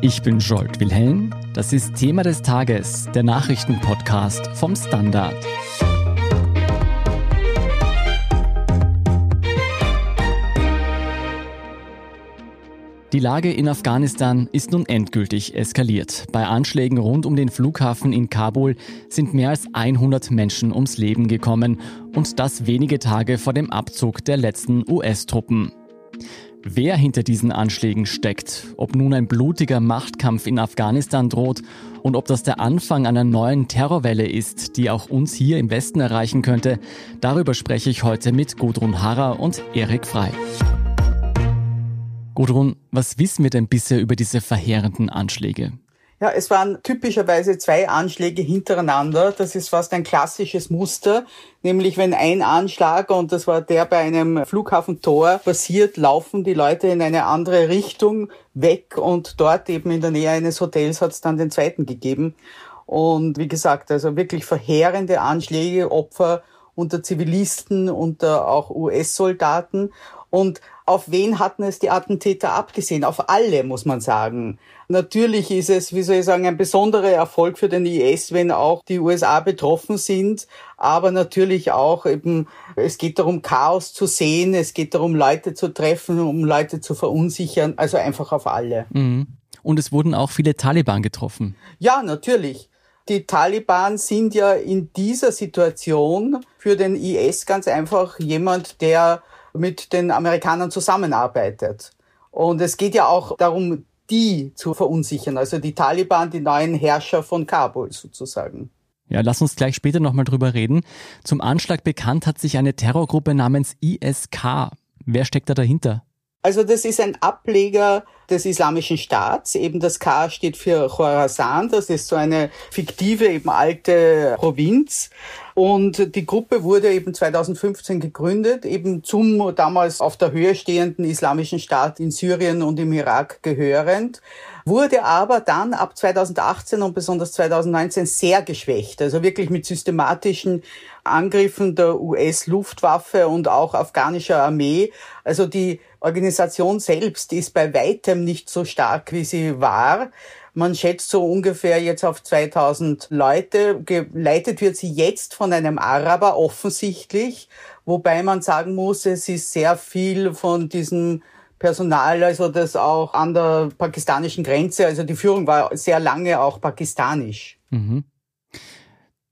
Ich bin Jolt Wilhelm. Das ist Thema des Tages, der Nachrichtenpodcast vom Standard. Die Lage in Afghanistan ist nun endgültig eskaliert. Bei Anschlägen rund um den Flughafen in Kabul sind mehr als 100 Menschen ums Leben gekommen und das wenige Tage vor dem Abzug der letzten US-Truppen. Wer hinter diesen Anschlägen steckt, ob nun ein blutiger Machtkampf in Afghanistan droht und ob das der Anfang einer neuen Terrorwelle ist, die auch uns hier im Westen erreichen könnte, darüber spreche ich heute mit Gudrun Harrer und Erik Frei. Gudrun, was wissen wir denn bisher über diese verheerenden Anschläge? Ja, es waren typischerweise zwei Anschläge hintereinander. Das ist fast ein klassisches Muster. Nämlich wenn ein Anschlag, und das war der bei einem Flughafentor, passiert, laufen die Leute in eine andere Richtung weg und dort eben in der Nähe eines Hotels hat es dann den zweiten gegeben. Und wie gesagt, also wirklich verheerende Anschläge, Opfer unter Zivilisten, unter auch US-Soldaten. Und auf wen hatten es die Attentäter abgesehen? Auf alle, muss man sagen. Natürlich ist es, wie soll ich sagen, ein besonderer Erfolg für den IS, wenn auch die USA betroffen sind. Aber natürlich auch eben, es geht darum, Chaos zu sehen. Es geht darum, Leute zu treffen, um Leute zu verunsichern. Also einfach auf alle. Mhm. Und es wurden auch viele Taliban getroffen. Ja, natürlich. Die Taliban sind ja in dieser Situation für den IS ganz einfach jemand, der mit den Amerikanern zusammenarbeitet. Und es geht ja auch darum, die zu verunsichern, also die Taliban, die neuen Herrscher von Kabul sozusagen. Ja, lass uns gleich später nochmal drüber reden. Zum Anschlag bekannt hat sich eine Terrorgruppe namens ISK. Wer steckt da dahinter? Also das ist ein Ableger des Islamischen Staats. Eben das K steht für Khorasan. Das ist so eine fiktive, eben alte Provinz. Und die Gruppe wurde eben 2015 gegründet, eben zum damals auf der Höhe stehenden Islamischen Staat in Syrien und im Irak gehörend wurde aber dann ab 2018 und besonders 2019 sehr geschwächt. Also wirklich mit systematischen Angriffen der US-Luftwaffe und auch afghanischer Armee. Also die Organisation selbst ist bei weitem nicht so stark, wie sie war. Man schätzt so ungefähr jetzt auf 2000 Leute. Geleitet wird sie jetzt von einem Araber offensichtlich, wobei man sagen muss, es ist sehr viel von diesem Personal, also das auch an der pakistanischen Grenze, also die Führung war sehr lange auch pakistanisch. Mhm.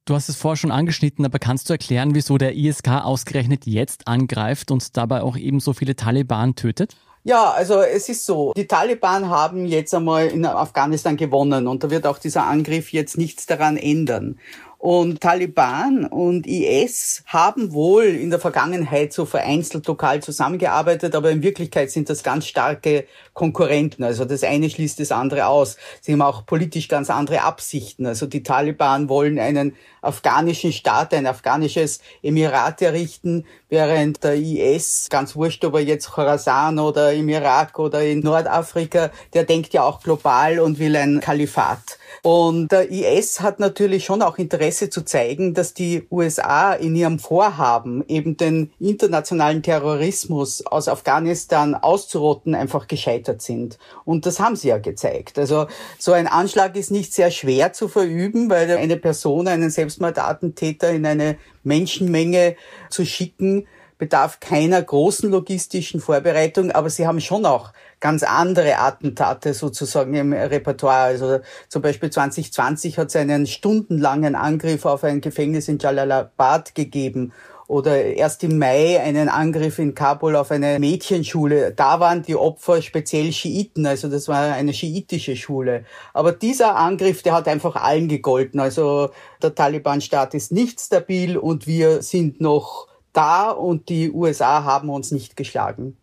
Du hast es vorher schon angeschnitten, aber kannst du erklären, wieso der ISK ausgerechnet jetzt angreift und dabei auch eben so viele Taliban tötet? Ja, also es ist so, die Taliban haben jetzt einmal in Afghanistan gewonnen und da wird auch dieser Angriff jetzt nichts daran ändern. Und Taliban und IS haben wohl in der Vergangenheit so vereinzelt lokal zusammengearbeitet, aber in Wirklichkeit sind das ganz starke Konkurrenten. Also das eine schließt das andere aus. Sie haben auch politisch ganz andere Absichten. Also die Taliban wollen einen afghanischen Staat, ein afghanisches Emirat errichten, während der IS, ganz wurscht, ob er jetzt Khorasan oder im Irak oder in Nordafrika, der denkt ja auch global und will ein Kalifat. Und der IS hat natürlich schon auch Interesse zu zeigen, dass die USA in ihrem Vorhaben, eben den internationalen Terrorismus aus Afghanistan auszurotten, einfach gescheitert sind. Und das haben sie ja gezeigt. Also so ein Anschlag ist nicht sehr schwer zu verüben, weil eine Person, einen Selbstmordattentäter in eine Menschenmenge zu schicken, bedarf keiner großen logistischen Vorbereitung, aber sie haben schon auch ganz andere Attentate sozusagen im Repertoire. Also zum Beispiel 2020 hat es einen stundenlangen Angriff auf ein Gefängnis in Jalalabad gegeben oder erst im Mai einen Angriff in Kabul auf eine Mädchenschule. Da waren die Opfer speziell Schiiten, also das war eine schiitische Schule. Aber dieser Angriff, der hat einfach allen gegolten. Also der Taliban-Staat ist nicht stabil und wir sind noch da und die USA haben uns nicht geschlagen.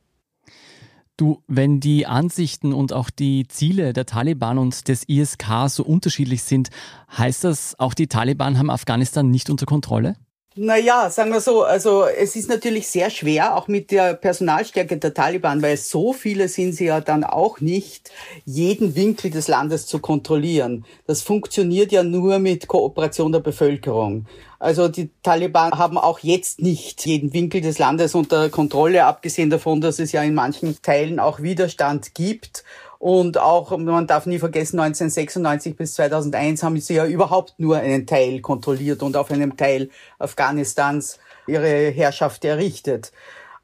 Du, wenn die Ansichten und auch die Ziele der Taliban und des ISK so unterschiedlich sind, heißt das, auch die Taliban haben Afghanistan nicht unter Kontrolle? Naja, sagen wir so, also es ist natürlich sehr schwer, auch mit der Personalstärke der Taliban, weil so viele sind sie ja dann auch nicht, jeden Winkel des Landes zu kontrollieren. Das funktioniert ja nur mit Kooperation der Bevölkerung. Also die Taliban haben auch jetzt nicht jeden Winkel des Landes unter Kontrolle, abgesehen davon, dass es ja in manchen Teilen auch Widerstand gibt. Und auch, man darf nie vergessen, 1996 bis 2001 haben sie ja überhaupt nur einen Teil kontrolliert und auf einem Teil Afghanistans ihre Herrschaft errichtet.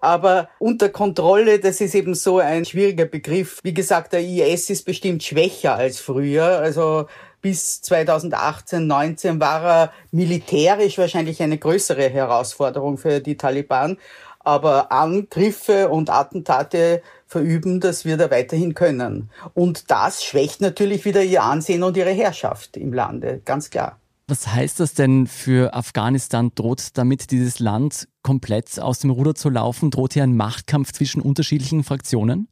Aber unter Kontrolle, das ist eben so ein schwieriger Begriff. Wie gesagt, der IS ist bestimmt schwächer als früher. Also bis 2018, 19 war er militärisch wahrscheinlich eine größere Herausforderung für die Taliban. Aber Angriffe und Attentate verüben, das wird er weiterhin können. Und das schwächt natürlich wieder ihr Ansehen und ihre Herrschaft im Lande, ganz klar. Was heißt das denn für Afghanistan? Droht damit dieses Land komplett aus dem Ruder zu laufen? Droht hier ein Machtkampf zwischen unterschiedlichen Fraktionen?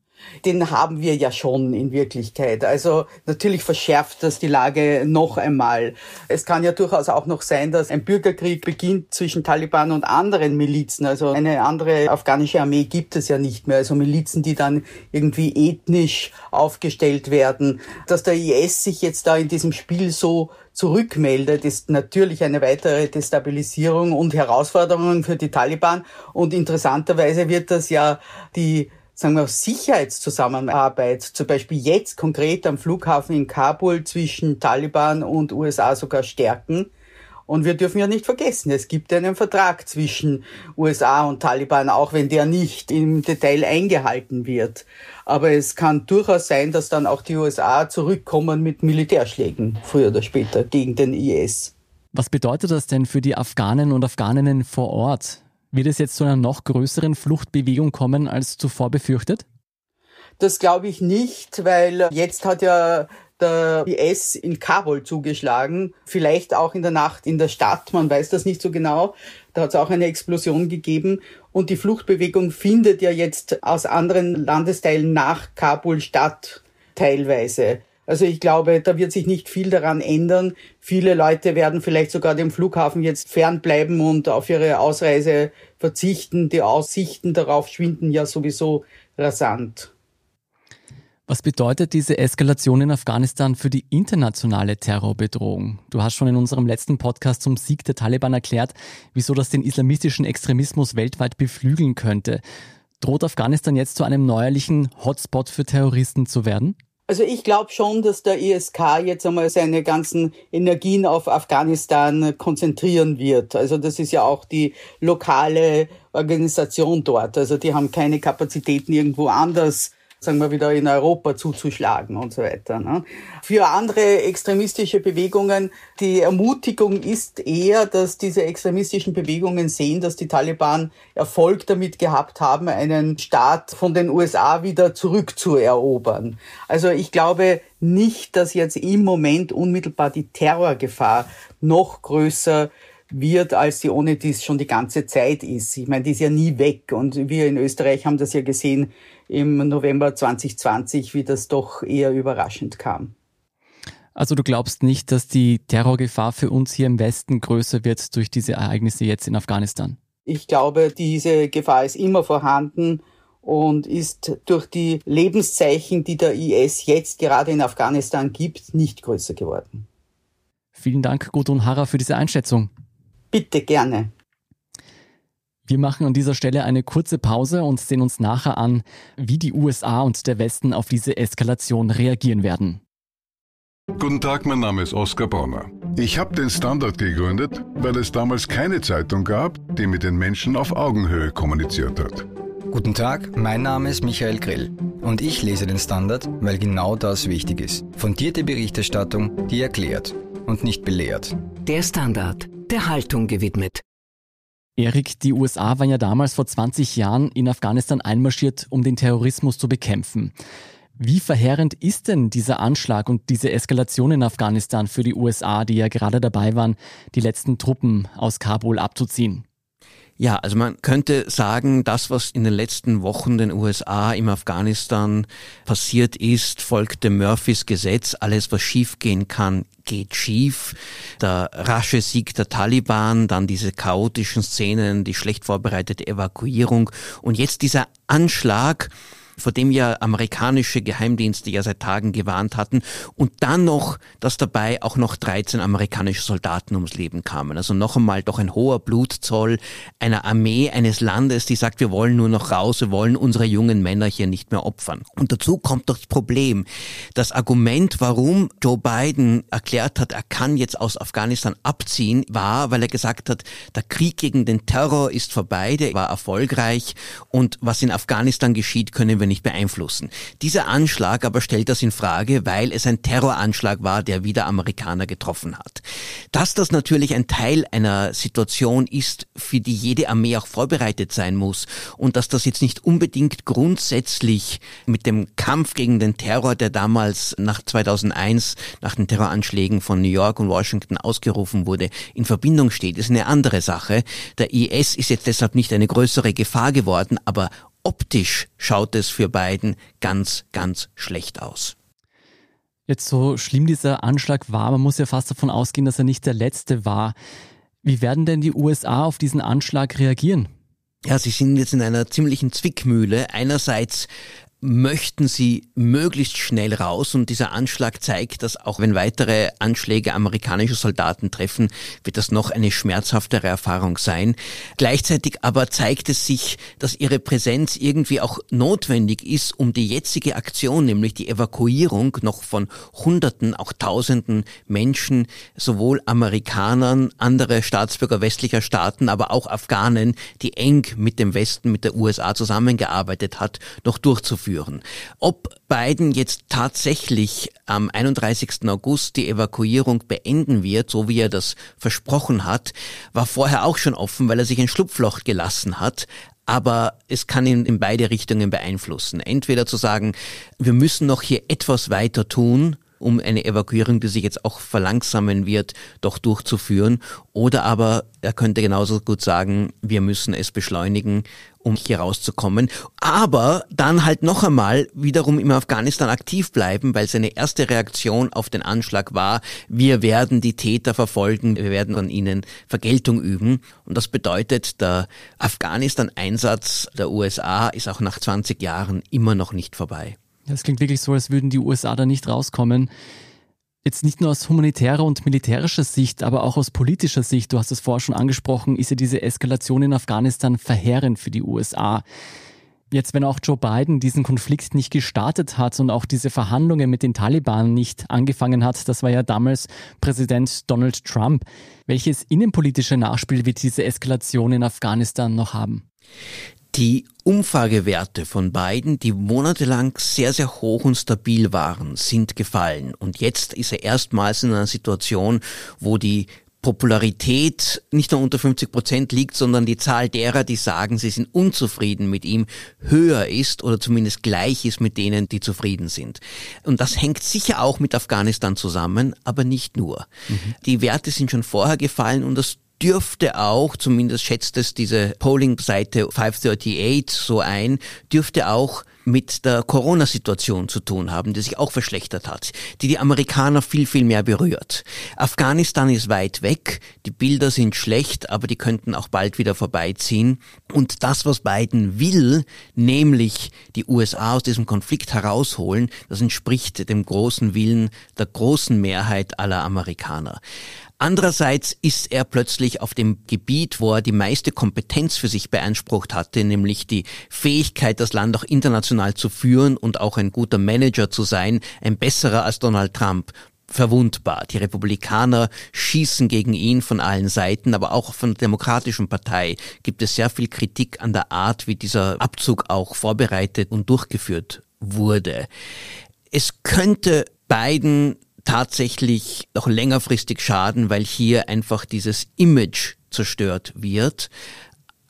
Den haben wir ja schon in Wirklichkeit. Also natürlich verschärft das die Lage noch einmal. Es kann ja durchaus auch noch sein, dass ein Bürgerkrieg beginnt zwischen Taliban und anderen Milizen. Also eine andere afghanische Armee gibt es ja nicht mehr. Also Milizen, die dann irgendwie ethnisch aufgestellt werden. Dass der IS sich jetzt da in diesem Spiel so zurückmeldet, ist natürlich eine weitere Destabilisierung und Herausforderung für die Taliban. Und interessanterweise wird das ja die sagen wir, Sicherheitszusammenarbeit, zum Beispiel jetzt konkret am Flughafen in Kabul zwischen Taliban und USA sogar stärken. Und wir dürfen ja nicht vergessen, es gibt einen Vertrag zwischen USA und Taliban, auch wenn der nicht im Detail eingehalten wird. Aber es kann durchaus sein, dass dann auch die USA zurückkommen mit Militärschlägen, früher oder später, gegen den IS. Was bedeutet das denn für die Afghanen und Afghaninnen vor Ort? Wird es jetzt zu einer noch größeren Fluchtbewegung kommen als zuvor befürchtet? Das glaube ich nicht, weil jetzt hat ja der IS in Kabul zugeschlagen, vielleicht auch in der Nacht in der Stadt, man weiß das nicht so genau. Da hat es auch eine Explosion gegeben und die Fluchtbewegung findet ja jetzt aus anderen Landesteilen nach Kabul statt, teilweise. Also ich glaube, da wird sich nicht viel daran ändern. Viele Leute werden vielleicht sogar dem Flughafen jetzt fernbleiben und auf ihre Ausreise verzichten. Die Aussichten darauf schwinden ja sowieso rasant. Was bedeutet diese Eskalation in Afghanistan für die internationale Terrorbedrohung? Du hast schon in unserem letzten Podcast zum Sieg der Taliban erklärt, wieso das den islamistischen Extremismus weltweit beflügeln könnte. Droht Afghanistan jetzt zu einem neuerlichen Hotspot für Terroristen zu werden? Also ich glaube schon, dass der ISK jetzt einmal seine ganzen Energien auf Afghanistan konzentrieren wird. Also das ist ja auch die lokale Organisation dort. Also die haben keine Kapazitäten irgendwo anders sagen wir wieder in Europa zuzuschlagen und so weiter. Ne? Für andere extremistische Bewegungen, die Ermutigung ist eher, dass diese extremistischen Bewegungen sehen, dass die Taliban Erfolg damit gehabt haben, einen Staat von den USA wieder zurückzuerobern. Also ich glaube nicht, dass jetzt im Moment unmittelbar die Terrorgefahr noch größer wird, als sie ohne dies schon die ganze Zeit ist. Ich meine, die ist ja nie weg. Und wir in Österreich haben das ja gesehen, im November 2020, wie das doch eher überraschend kam. Also du glaubst nicht, dass die Terrorgefahr für uns hier im Westen größer wird durch diese Ereignisse jetzt in Afghanistan? Ich glaube, diese Gefahr ist immer vorhanden und ist durch die Lebenszeichen, die der IS jetzt gerade in Afghanistan gibt, nicht größer geworden. Vielen Dank, Gudrun Harrer, für diese Einschätzung. Bitte gerne. Wir machen an dieser Stelle eine kurze Pause und sehen uns nachher an, wie die USA und der Westen auf diese Eskalation reagieren werden. Guten Tag, mein Name ist Oskar Bonner. Ich habe den Standard gegründet, weil es damals keine Zeitung gab, die mit den Menschen auf Augenhöhe kommuniziert hat. Guten Tag, mein Name ist Michael Grill und ich lese den Standard, weil genau das wichtig ist. Fundierte Berichterstattung, die erklärt und nicht belehrt. Der Standard, der Haltung gewidmet. Erik, die USA waren ja damals vor 20 Jahren in Afghanistan einmarschiert, um den Terrorismus zu bekämpfen. Wie verheerend ist denn dieser Anschlag und diese Eskalation in Afghanistan für die USA, die ja gerade dabei waren, die letzten Truppen aus Kabul abzuziehen? Ja, also man könnte sagen, das, was in den letzten Wochen den USA im Afghanistan passiert ist, folgt dem Murphys Gesetz. Alles, was schiefgehen kann, geht schief. Der rasche Sieg der Taliban, dann diese chaotischen Szenen, die schlecht vorbereitete Evakuierung und jetzt dieser Anschlag, vor dem ja amerikanische Geheimdienste ja seit Tagen gewarnt hatten und dann noch, dass dabei auch noch 13 amerikanische Soldaten ums Leben kamen. Also noch einmal doch ein hoher Blutzoll einer Armee eines Landes, die sagt, wir wollen nur noch raus, wir wollen unsere jungen Männer hier nicht mehr opfern. Und dazu kommt das Problem. Das Argument, warum Joe Biden erklärt hat, er kann jetzt aus Afghanistan abziehen, war, weil er gesagt hat, der Krieg gegen den Terror ist vorbei, der war erfolgreich und was in Afghanistan geschieht, können wir nicht beeinflussen. Dieser Anschlag aber stellt das in Frage, weil es ein Terroranschlag war, der wieder Amerikaner getroffen hat. Dass das natürlich ein Teil einer Situation ist, für die jede Armee auch vorbereitet sein muss und dass das jetzt nicht unbedingt grundsätzlich mit dem Kampf gegen den Terror, der damals nach 2001 nach den Terroranschlägen von New York und Washington ausgerufen wurde, in Verbindung steht, ist eine andere Sache. Der IS ist jetzt deshalb nicht eine größere Gefahr geworden, aber optisch schaut es für Biden ganz, ganz schlecht aus. Jetzt so schlimm dieser Anschlag war, man muss ja fast davon ausgehen, dass er nicht der letzte war. Wie werden denn die USA auf diesen Anschlag reagieren? Ja, sie sind jetzt in einer ziemlichen Zwickmühle. Einerseits möchten sie möglichst schnell raus und dieser Anschlag zeigt, dass auch wenn weitere Anschläge amerikanische Soldaten treffen, wird das noch eine schmerzhaftere Erfahrung sein. Gleichzeitig aber zeigt es sich, dass ihre Präsenz irgendwie auch notwendig ist, um die jetzige Aktion, nämlich die Evakuierung noch von Hunderten, auch Tausenden Menschen, sowohl Amerikanern, andere Staatsbürger westlicher Staaten, aber auch Afghanen, die eng mit dem Westen, mit der USA zusammengearbeitet hat, noch durchzuführen durchführen. Ob Biden jetzt tatsächlich am 31. August die Evakuierung beenden wird, so wie er das versprochen hat, war vorher auch schon offen, weil er sich ein Schlupfloch gelassen hat aber es kann ihn in beide Richtungen beeinflussen. Entweder zu sagen, wir müssen noch hier etwas weiter tun, um eine Evakuierung, die sich jetzt auch verlangsamen wird, doch durchzuführen. Oder aber er könnte genauso gut sagen, wir müssen es beschleunigen, um hier rauszukommen. Aber dann halt noch einmal wiederum im Afghanistan aktiv bleiben, weil seine erste Reaktion auf den Anschlag war, wir werden die Täter verfolgen, wir werden an ihnen Vergeltung üben. Und das bedeutet, der Afghanistan-Einsatz der USA ist auch nach 20 Jahren immer noch nicht vorbei. Das klingt wirklich so, als würden die USA da nicht rauskommen. Jetzt nicht nur aus humanitärer und militärischer Sicht, aber auch aus politischer Sicht, du hast es vorher schon angesprochen, ist ja diese Eskalation in Afghanistan verheerend für die USA. Jetzt, wenn auch Joe Biden diesen Konflikt nicht gestartet hat und auch diese Verhandlungen mit den Taliban nicht angefangen hat, das war ja damals Präsident Donald Trump. Welches innenpolitische Nachspiel wird diese Eskalation in Afghanistan noch haben? Die Umfragewerte von beiden, die monatelang sehr, sehr hoch und stabil waren, sind gefallen. Und jetzt ist er erstmals in einer Situation, wo die Popularität nicht nur unter 50 Prozent liegt, sondern die Zahl derer, die sagen, sie sind unzufrieden mit ihm, höher ist oder zumindest gleich ist mit denen, die zufrieden sind. Und das hängt sicher auch mit Afghanistan zusammen, aber nicht nur. Mhm. Die Werte sind schon vorher gefallen und das dürfte auch, zumindest schätzt es diese Polling-Seite 538 so ein, dürfte auch mit der Corona-Situation zu tun haben, die sich auch verschlechtert hat, die die Amerikaner viel, viel mehr berührt. Afghanistan ist weit weg, die Bilder sind schlecht, aber die könnten auch bald wieder vorbeiziehen. Und das, was Biden will, nämlich die USA aus diesem Konflikt herausholen, das entspricht dem großen Willen der großen Mehrheit aller Amerikaner. Andererseits ist er plötzlich auf dem Gebiet, wo er die meiste Kompetenz für sich beansprucht hatte, nämlich die Fähigkeit, das Land auch international zu führen und auch ein guter Manager zu sein, ein besserer als Donald Trump verwundbar. Die Republikaner schießen gegen ihn von allen Seiten, aber auch von der Demokratischen Partei gibt es sehr viel Kritik an der Art, wie dieser Abzug auch vorbereitet und durchgeführt wurde. Es könnte beiden tatsächlich noch längerfristig schaden, weil hier einfach dieses Image zerstört wird.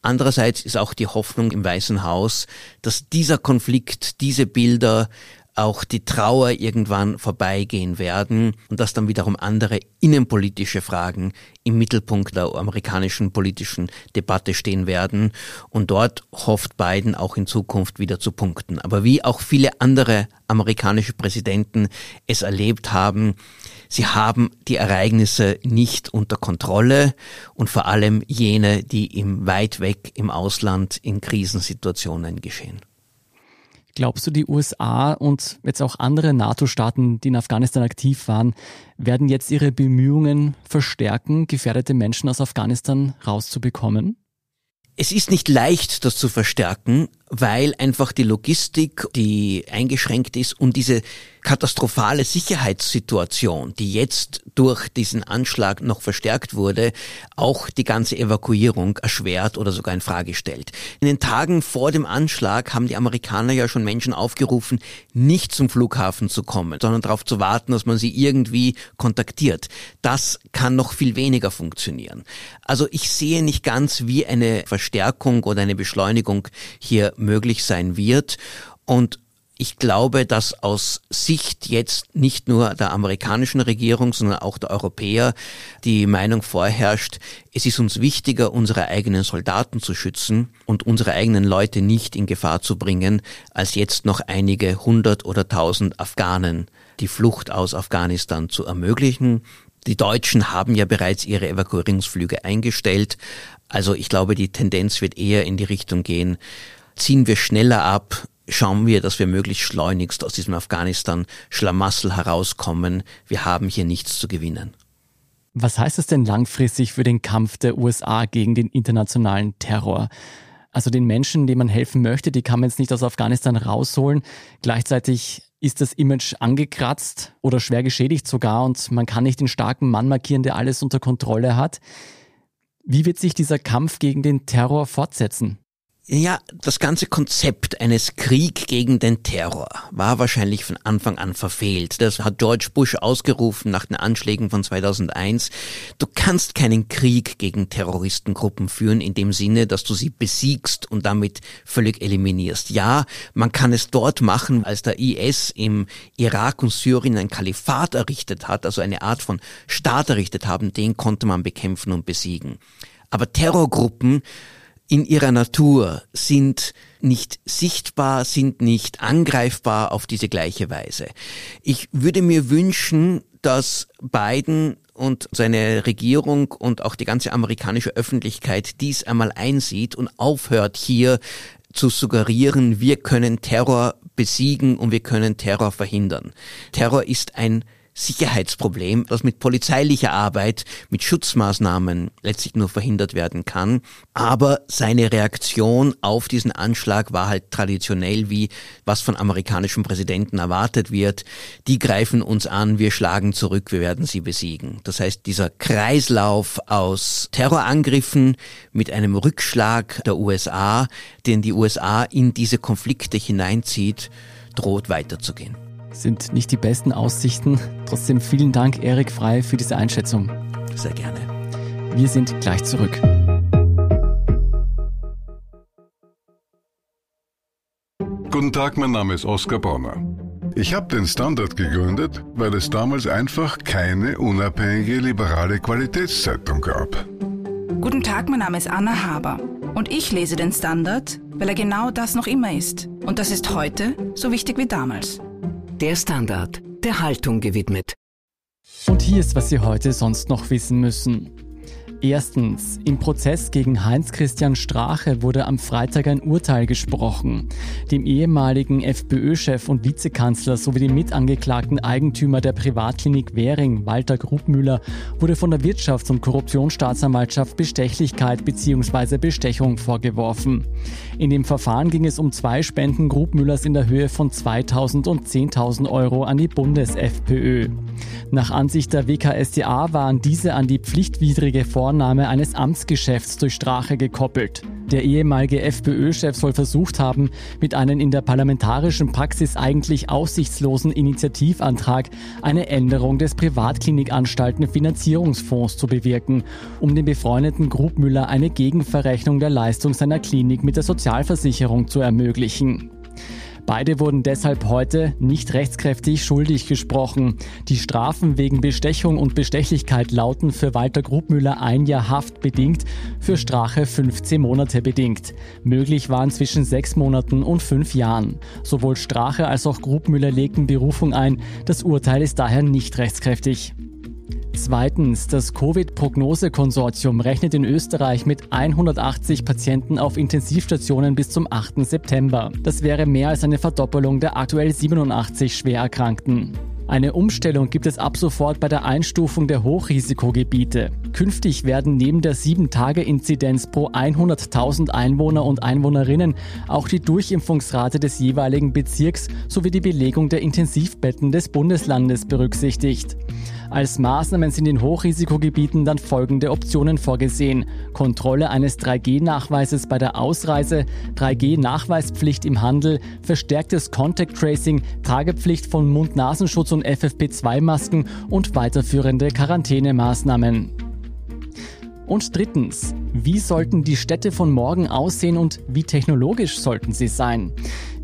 Andererseits ist auch die Hoffnung im Weißen Haus, dass dieser Konflikt, diese Bilder auch die Trauer irgendwann vorbeigehen werden und dass dann wiederum andere innenpolitische Fragen im Mittelpunkt der amerikanischen politischen Debatte stehen werden. Und dort hofft Biden auch in Zukunft wieder zu punkten. Aber wie auch viele andere amerikanische Präsidenten es erlebt haben, sie haben die Ereignisse nicht unter Kontrolle und vor allem jene, die im weit weg im Ausland in Krisensituationen geschehen. Glaubst du, die USA und jetzt auch andere NATO-Staaten, die in Afghanistan aktiv waren, werden jetzt ihre Bemühungen verstärken, gefährdete Menschen aus Afghanistan rauszubekommen? Es ist nicht leicht, das zu verstärken, weil einfach die Logistik, die eingeschränkt ist und diese katastrophale Sicherheitssituation, die jetzt durch diesen Anschlag noch verstärkt wurde, auch die ganze Evakuierung erschwert oder sogar in Frage stellt. In den Tagen vor dem Anschlag haben die Amerikaner ja schon Menschen aufgerufen, nicht zum Flughafen zu kommen, sondern darauf zu warten, dass man sie irgendwie kontaktiert. Das kann noch viel weniger funktionieren. Also ich sehe nicht ganz, wie eine Verstärkung oder eine Beschleunigung hier möglich sein wird. Und ich glaube, dass aus Sicht jetzt nicht nur der amerikanischen Regierung, sondern auch der Europäer die Meinung vorherrscht, es ist uns wichtiger, unsere eigenen Soldaten zu schützen und unsere eigenen Leute nicht in Gefahr zu bringen, als jetzt noch einige hundert oder tausend Afghanen die Flucht aus Afghanistan zu ermöglichen. Die Deutschen haben ja bereits ihre Evakuierungsflüge eingestellt. Also ich glaube, die Tendenz wird eher in die Richtung gehen, ziehen wir schneller ab, schauen wir, dass wir möglichst schleunigst aus diesem Afghanistan-Schlamassel herauskommen. Wir haben hier nichts zu gewinnen. Was heißt es denn langfristig für den Kampf der USA gegen den internationalen Terror? Also den Menschen, denen man helfen möchte, die kann man jetzt nicht aus Afghanistan rausholen. Gleichzeitig ist das Image angekratzt oder schwer geschädigt sogar und man kann nicht den starken Mann markieren, der alles unter Kontrolle hat. Wie wird sich dieser Kampf gegen den Terror fortsetzen? Ja, das ganze Konzept eines Krieg gegen den Terror war wahrscheinlich von Anfang an verfehlt. Das hat George Bush ausgerufen nach den Anschlägen von 2001. Du kannst keinen Krieg gegen Terroristengruppen führen in dem Sinne, dass du sie besiegst und damit völlig eliminierst. Ja, man kann es dort machen, als der IS im Irak und Syrien ein Kalifat errichtet hat, also eine Art von Staat errichtet haben, den konnte man bekämpfen und besiegen. Aber Terrorgruppen in ihrer Natur sind nicht sichtbar, sind nicht angreifbar auf diese gleiche Weise. Ich würde mir wünschen, dass Biden und seine Regierung und auch die ganze amerikanische Öffentlichkeit dies einmal einsieht und aufhört hier zu suggerieren, wir können Terror besiegen und wir können Terror verhindern. Terror ist ein Sicherheitsproblem, das mit polizeilicher Arbeit, mit Schutzmaßnahmen letztlich nur verhindert werden kann. Aber seine Reaktion auf diesen Anschlag war halt traditionell wie was von amerikanischen Präsidenten erwartet wird. Die greifen uns an, wir schlagen zurück, wir werden sie besiegen. Das heißt, dieser Kreislauf aus Terrorangriffen mit einem Rückschlag der USA, den die USA in diese Konflikte hineinzieht, droht weiterzugehen sind nicht die besten Aussichten. Trotzdem vielen Dank, Erik Frei, für diese Einschätzung. Sehr gerne. Wir sind gleich zurück. Guten Tag, mein Name ist Oskar Bonner. Ich habe den Standard gegründet, weil es damals einfach keine unabhängige liberale Qualitätszeitung gab. Guten Tag, mein Name ist Anna Haber und ich lese den Standard, weil er genau das noch immer ist. Und das ist heute so wichtig wie damals. Der Standard, der Haltung gewidmet. Und hier ist, was Sie heute sonst noch wissen müssen. Erstens, im Prozess gegen Heinz-Christian Strache wurde am Freitag ein Urteil gesprochen. Dem ehemaligen FPÖ-Chef und Vizekanzler sowie dem mitangeklagten Eigentümer der Privatklinik Währing, Walter Grubmüller, wurde von der Wirtschafts- und Korruptionsstaatsanwaltschaft Bestechlichkeit bzw. Bestechung vorgeworfen. In dem Verfahren ging es um zwei Spenden Grubmüllers in der Höhe von 2000 und 10.000 Euro an die Bundes-FPÖ. Nach Ansicht der WKSDA waren diese an die pflichtwidrige Vornahme eines Amtsgeschäfts durch Strache gekoppelt. Der ehemalige FPÖ-Chef soll versucht haben, mit einem in der parlamentarischen Praxis eigentlich aussichtslosen Initiativantrag eine Änderung des Privatklinikanstalt-Finanzierungsfonds zu bewirken, um dem befreundeten Grubmüller eine Gegenverrechnung der Leistung seiner Klinik mit der Sozialversicherung zu ermöglichen. Beide wurden deshalb heute nicht rechtskräftig schuldig gesprochen. Die Strafen wegen Bestechung und Bestechlichkeit lauten für Walter Grubmüller ein Jahr Haft bedingt, für Strache 15 Monate bedingt. Möglich waren zwischen sechs Monaten und fünf Jahren. Sowohl Strache als auch Grubmüller legten Berufung ein. Das Urteil ist daher nicht rechtskräftig. Zweitens, das Covid-Prognose-Konsortium rechnet in Österreich mit 180 Patienten auf Intensivstationen bis zum 8. September. Das wäre mehr als eine Verdoppelung der aktuell 87 Schwererkrankten. Eine Umstellung gibt es ab sofort bei der Einstufung der Hochrisikogebiete. Künftig werden neben der 7-Tage-Inzidenz pro 100.000 Einwohner und Einwohnerinnen auch die Durchimpfungsrate des jeweiligen Bezirks sowie die Belegung der Intensivbetten des Bundeslandes berücksichtigt. Als Maßnahmen sind in Hochrisikogebieten dann folgende Optionen vorgesehen. Kontrolle eines 3G-Nachweises bei der Ausreise, 3G-Nachweispflicht im Handel, verstärktes Contact Tracing, Tragepflicht von Mund-Nasenschutz und FFP2-Masken und weiterführende Quarantänemaßnahmen. Und drittens, wie sollten die Städte von morgen aussehen und wie technologisch sollten sie sein?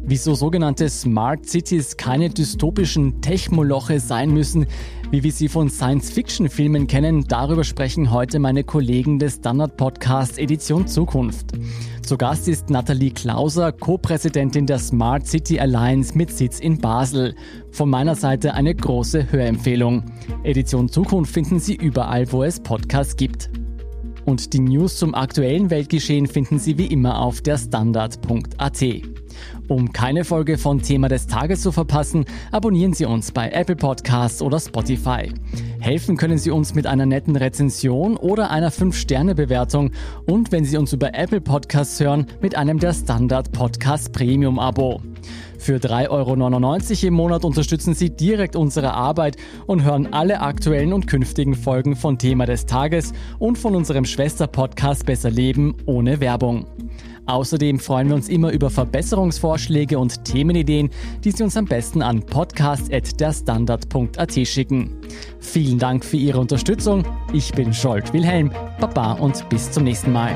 Wieso sogenannte Smart Cities keine dystopischen Techmoloche sein müssen, wie wir sie von Science-Fiction-Filmen kennen, darüber sprechen heute meine Kollegen des Standard-Podcast Edition Zukunft. Zu Gast ist Nathalie Klauser, Co-Präsidentin der Smart City Alliance mit Sitz in Basel. Von meiner Seite eine große Hörempfehlung. Edition Zukunft finden Sie überall, wo es Podcasts gibt. Und die News zum aktuellen Weltgeschehen finden Sie wie immer auf der Standard.at. Um keine Folge von Thema des Tages zu verpassen, abonnieren Sie uns bei Apple Podcasts oder Spotify. Helfen können Sie uns mit einer netten Rezension oder einer 5-Sterne-Bewertung und wenn Sie uns über Apple Podcasts hören, mit einem der Standard Podcast Premium Abo. Für 3,99 Euro im Monat unterstützen Sie direkt unsere Arbeit und hören alle aktuellen und künftigen Folgen von Thema des Tages und von unserem Schwester-Podcast Besser Leben ohne Werbung. Außerdem freuen wir uns immer über Verbesserungsvorschläge und Themenideen, die Sie uns am besten an podcast.derstandard.at schicken. Vielen Dank für Ihre Unterstützung. Ich bin Scholt Wilhelm. Baba und bis zum nächsten Mal.